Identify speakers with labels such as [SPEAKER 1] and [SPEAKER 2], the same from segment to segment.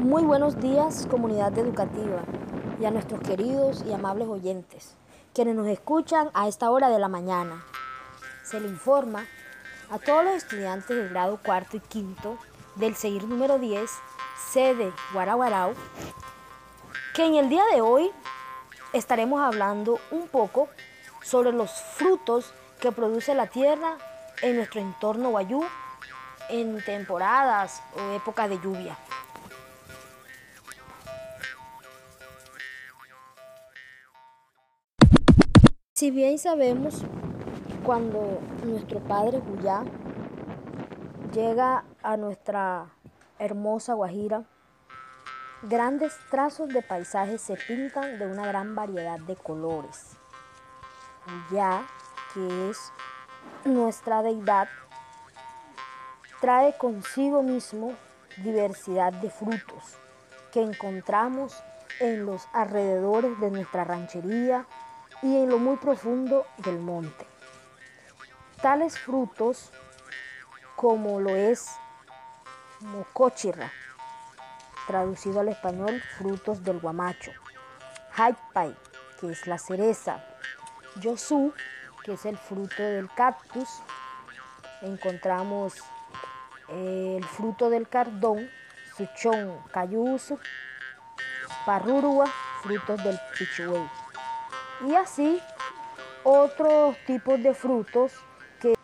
[SPEAKER 1] Muy buenos días comunidad educativa y a nuestros queridos y amables oyentes, quienes nos escuchan a esta hora de la mañana. Se le informa a todos los estudiantes del grado cuarto y quinto del seguir número 10, sede Guaraguarao, que en el día de hoy estaremos hablando un poco sobre los frutos que produce la tierra en nuestro entorno guayú en temporadas o épocas de lluvia. Si bien sabemos cuando nuestro padre Juyá llega a nuestra hermosa Guajira, grandes trazos de paisajes se pintan de una gran variedad de colores. Juyá, que es nuestra deidad, trae consigo mismo diversidad de frutos que encontramos en los alrededores de nuestra ranchería y en lo muy profundo del monte. Tales frutos como lo es mocochirra, traducido al español frutos del guamacho, haipai, que es la cereza, yosu, que es el fruto del cactus, encontramos el fruto del cardón, suchón, cayuso, parrurua, frutos del pichuey. Y así otros tipos de frutos que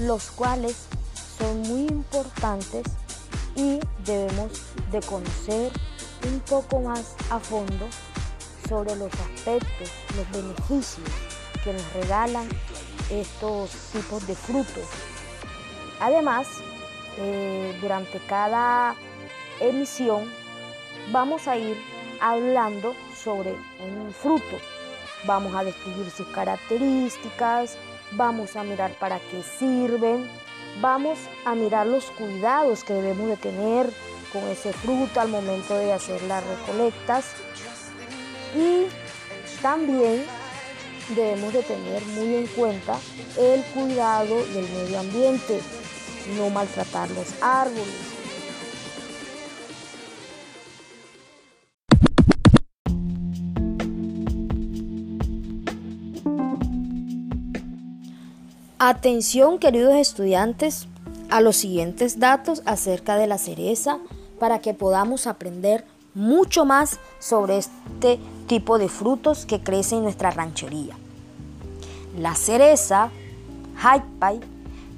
[SPEAKER 1] los cuales son muy importantes y debemos de conocer un poco más a fondo sobre los aspectos, los beneficios que nos regalan estos tipos de frutos. Además, eh, durante cada emisión vamos a ir hablando sobre un fruto. Vamos a describir sus características, vamos a mirar para qué sirven, vamos a mirar los cuidados que debemos de tener con ese fruto al momento de hacer las recolectas y también debemos de tener muy en cuenta el cuidado del medio ambiente, no maltratar los árboles. Atención queridos estudiantes a los siguientes datos acerca de la cereza para que podamos aprender mucho más sobre este tipo de frutos que crecen en nuestra ranchería. La cereza, haipai,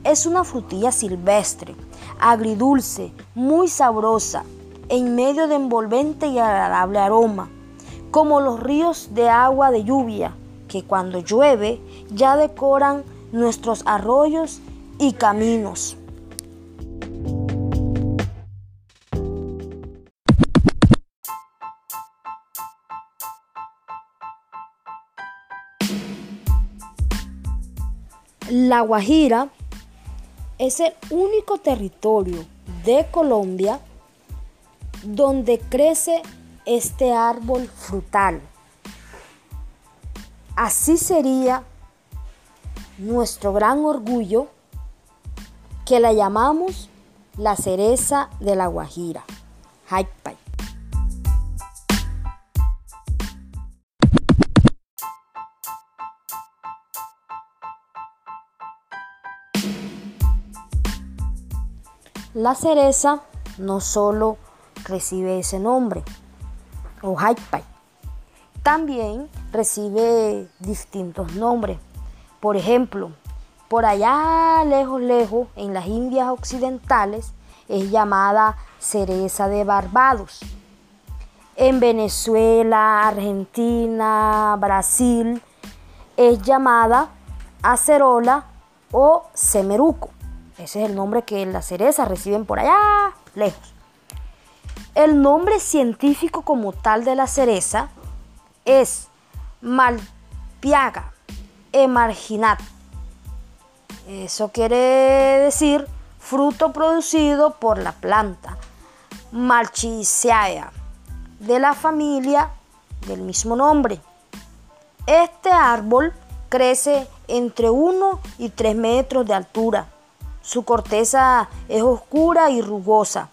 [SPEAKER 1] es una frutilla silvestre, agridulce, muy sabrosa, en medio de envolvente y agradable aroma, como los ríos de agua de lluvia, que cuando llueve ya decoran nuestros arroyos y caminos. La Guajira es el único territorio de Colombia donde crece este árbol frutal. Así sería nuestro gran orgullo que la llamamos la cereza de la Guajira, Haipai. La cereza no solo recibe ese nombre, o Haipai, también recibe distintos nombres. Por ejemplo, por allá lejos, lejos, en las Indias Occidentales, es llamada cereza de Barbados. En Venezuela, Argentina, Brasil, es llamada acerola o semeruco. Ese es el nombre que las cerezas reciben por allá, lejos. El nombre científico como tal de la cereza es Malpiaga emarginat. Eso quiere decir fruto producido por la planta Malchiceae de la familia del mismo nombre. Este árbol crece entre 1 y 3 metros de altura su corteza es oscura y rugosa.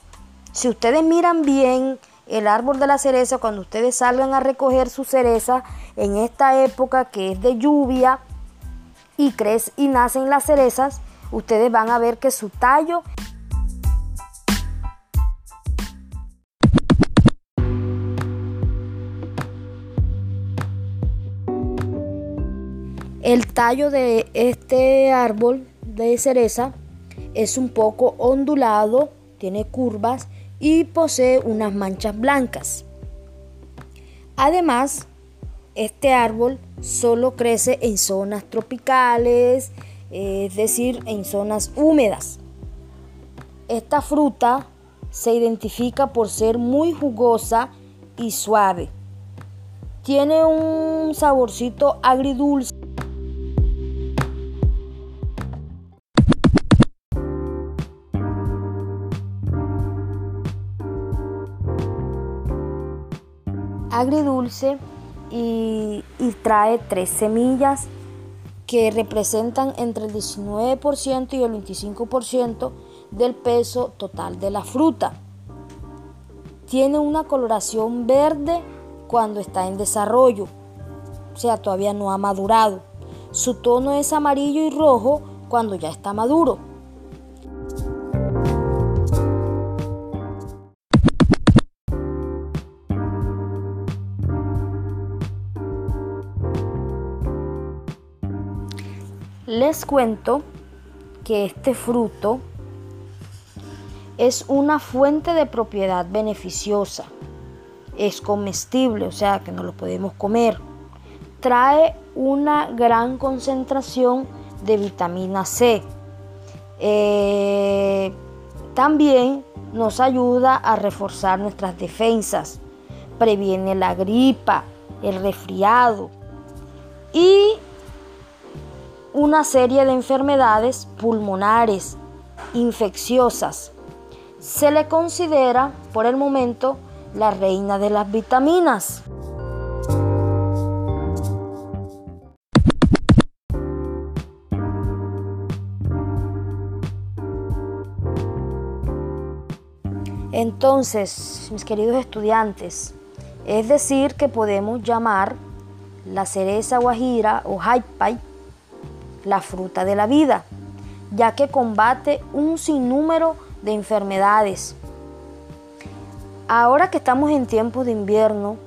[SPEAKER 1] Si ustedes miran bien el árbol de la cereza, cuando ustedes salgan a recoger su cereza en esta época que es de lluvia y, crecen y nacen las cerezas, ustedes van a ver que su tallo El tallo de este árbol de cereza es un poco ondulado, tiene curvas y posee unas manchas blancas. Además, este árbol solo crece en zonas tropicales, es decir, en zonas húmedas. Esta fruta se identifica por ser muy jugosa y suave. Tiene un saborcito agridulce. agridulce y, trae tres semillas que representan entre el 19% y el 25% del peso total de la fruta. Tiene una coloración verde cuando está en desarrollo, o sea, todavía no ha madurado. Su tono es amarillo y rojo cuando ya está maduro. Les cuento que este fruto es una fuente de propiedad beneficiosa. Es comestible, o sea que no lo podemos comer. Trae una gran concentración de vitamina C. Eh, también nos ayuda a reforzar nuestras defensas. Previene la gripa, el resfriado y una serie de enfermedades pulmonares infecciosas. Se le considera por el momento la reina de las vitaminas. Entonces, mis queridos estudiantes, es decir que podemos llamar la cereza guajira o jaipai la fruta de la vida, ya que combate un sinnúmero de enfermedades. Ahora que estamos en tiempos de invierno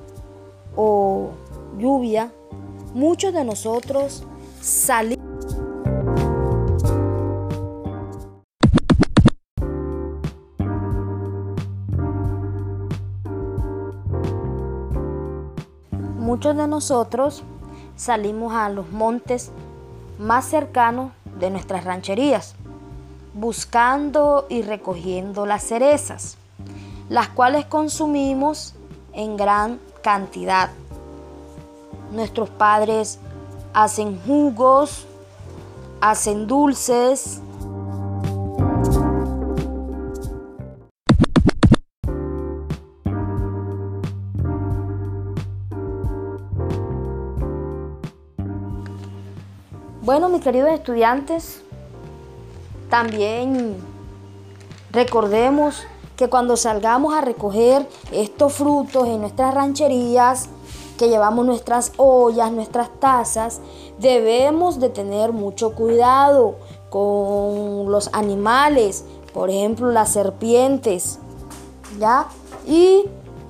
[SPEAKER 1] o lluvia, muchos de nosotros salimos Muchos de nosotros salimos a los montes más cercano de nuestras rancherías, buscando y recogiendo las cerezas, las cuales consumimos en gran cantidad. Nuestros padres hacen jugos, hacen dulces, Bueno, mis queridos estudiantes, también recordemos que cuando salgamos a recoger estos frutos en nuestras rancherías, que llevamos nuestras ollas, nuestras tazas, debemos de tener mucho cuidado con los animales, por ejemplo, las serpientes, ¿ya? Y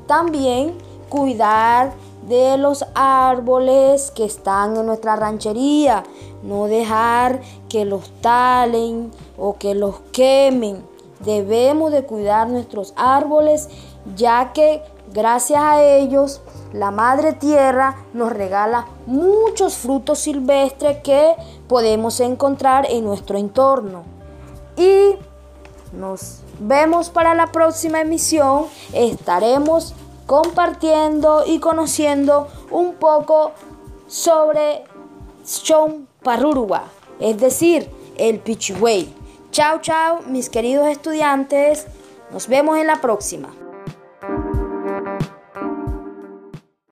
[SPEAKER 1] también cuidar de los árboles que están en nuestra ranchería, no dejar que los talen o que los quemen. Debemos de cuidar nuestros árboles ya que gracias a ellos la madre tierra nos regala muchos frutos silvestres que podemos encontrar en nuestro entorno. Y nos vemos para la próxima emisión. Estaremos compartiendo y conociendo un poco sobre Parurua, es decir, el Pichihuey. Chao, chao, mis queridos estudiantes. Nos vemos en la próxima.